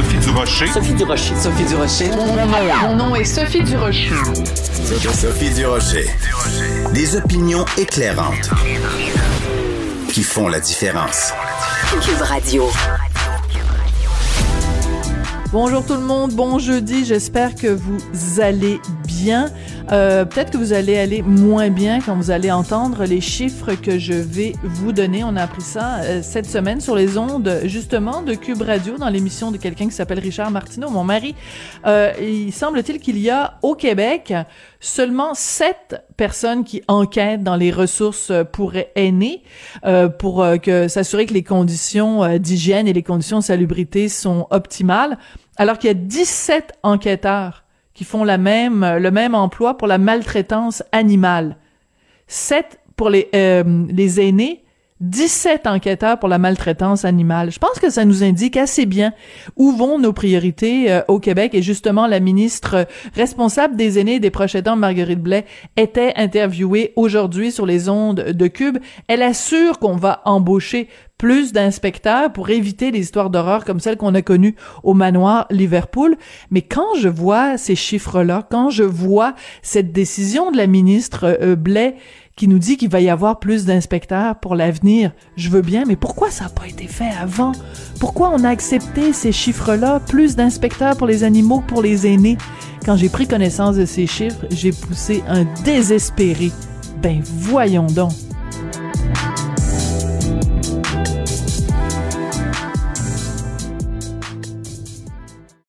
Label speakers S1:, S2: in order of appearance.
S1: Sophie Durocher.
S2: Sophie Durocher. Sophie Durocher.
S3: Mon nom est Sophie Durocher.
S4: Sophie Durocher. Des opinions éclairantes qui font la différence.
S5: Cube Radio.
S3: Bonjour tout le monde, bon jeudi, j'espère que vous allez bien. Euh, Peut-être que vous allez aller moins bien quand vous allez entendre les chiffres que je vais vous donner. On a appris ça euh, cette semaine sur les ondes justement de Cube Radio dans l'émission de quelqu'un qui s'appelle Richard Martineau, mon mari. Euh, il semble-t-il qu'il y a au Québec seulement sept personnes qui enquêtent dans les ressources pour aînés euh, pour euh, que s'assurer que les conditions euh, d'hygiène et les conditions de salubrité sont optimales, alors qu'il y a 17 enquêteurs qui font la même le même emploi pour la maltraitance animale. 7 pour les euh, les aînés 17 enquêteurs pour la maltraitance animale. Je pense que ça nous indique assez bien où vont nos priorités euh, au Québec et justement la ministre responsable des aînés et des proches aidants, Marguerite Blais, était interviewée aujourd'hui sur les ondes de Cube. Elle assure qu'on va embaucher plus d'inspecteurs pour éviter les histoires d'horreur comme celles qu'on a connues au manoir Liverpool. Mais quand je vois ces chiffres-là, quand je vois cette décision de la ministre euh, Blais qui nous dit qu'il va y avoir plus d'inspecteurs pour l'avenir. Je veux bien, mais pourquoi ça n'a pas été fait avant? Pourquoi on a accepté ces chiffres-là, plus d'inspecteurs pour les animaux que pour les aînés? Quand j'ai pris connaissance de ces chiffres, j'ai poussé un désespéré. Ben voyons donc.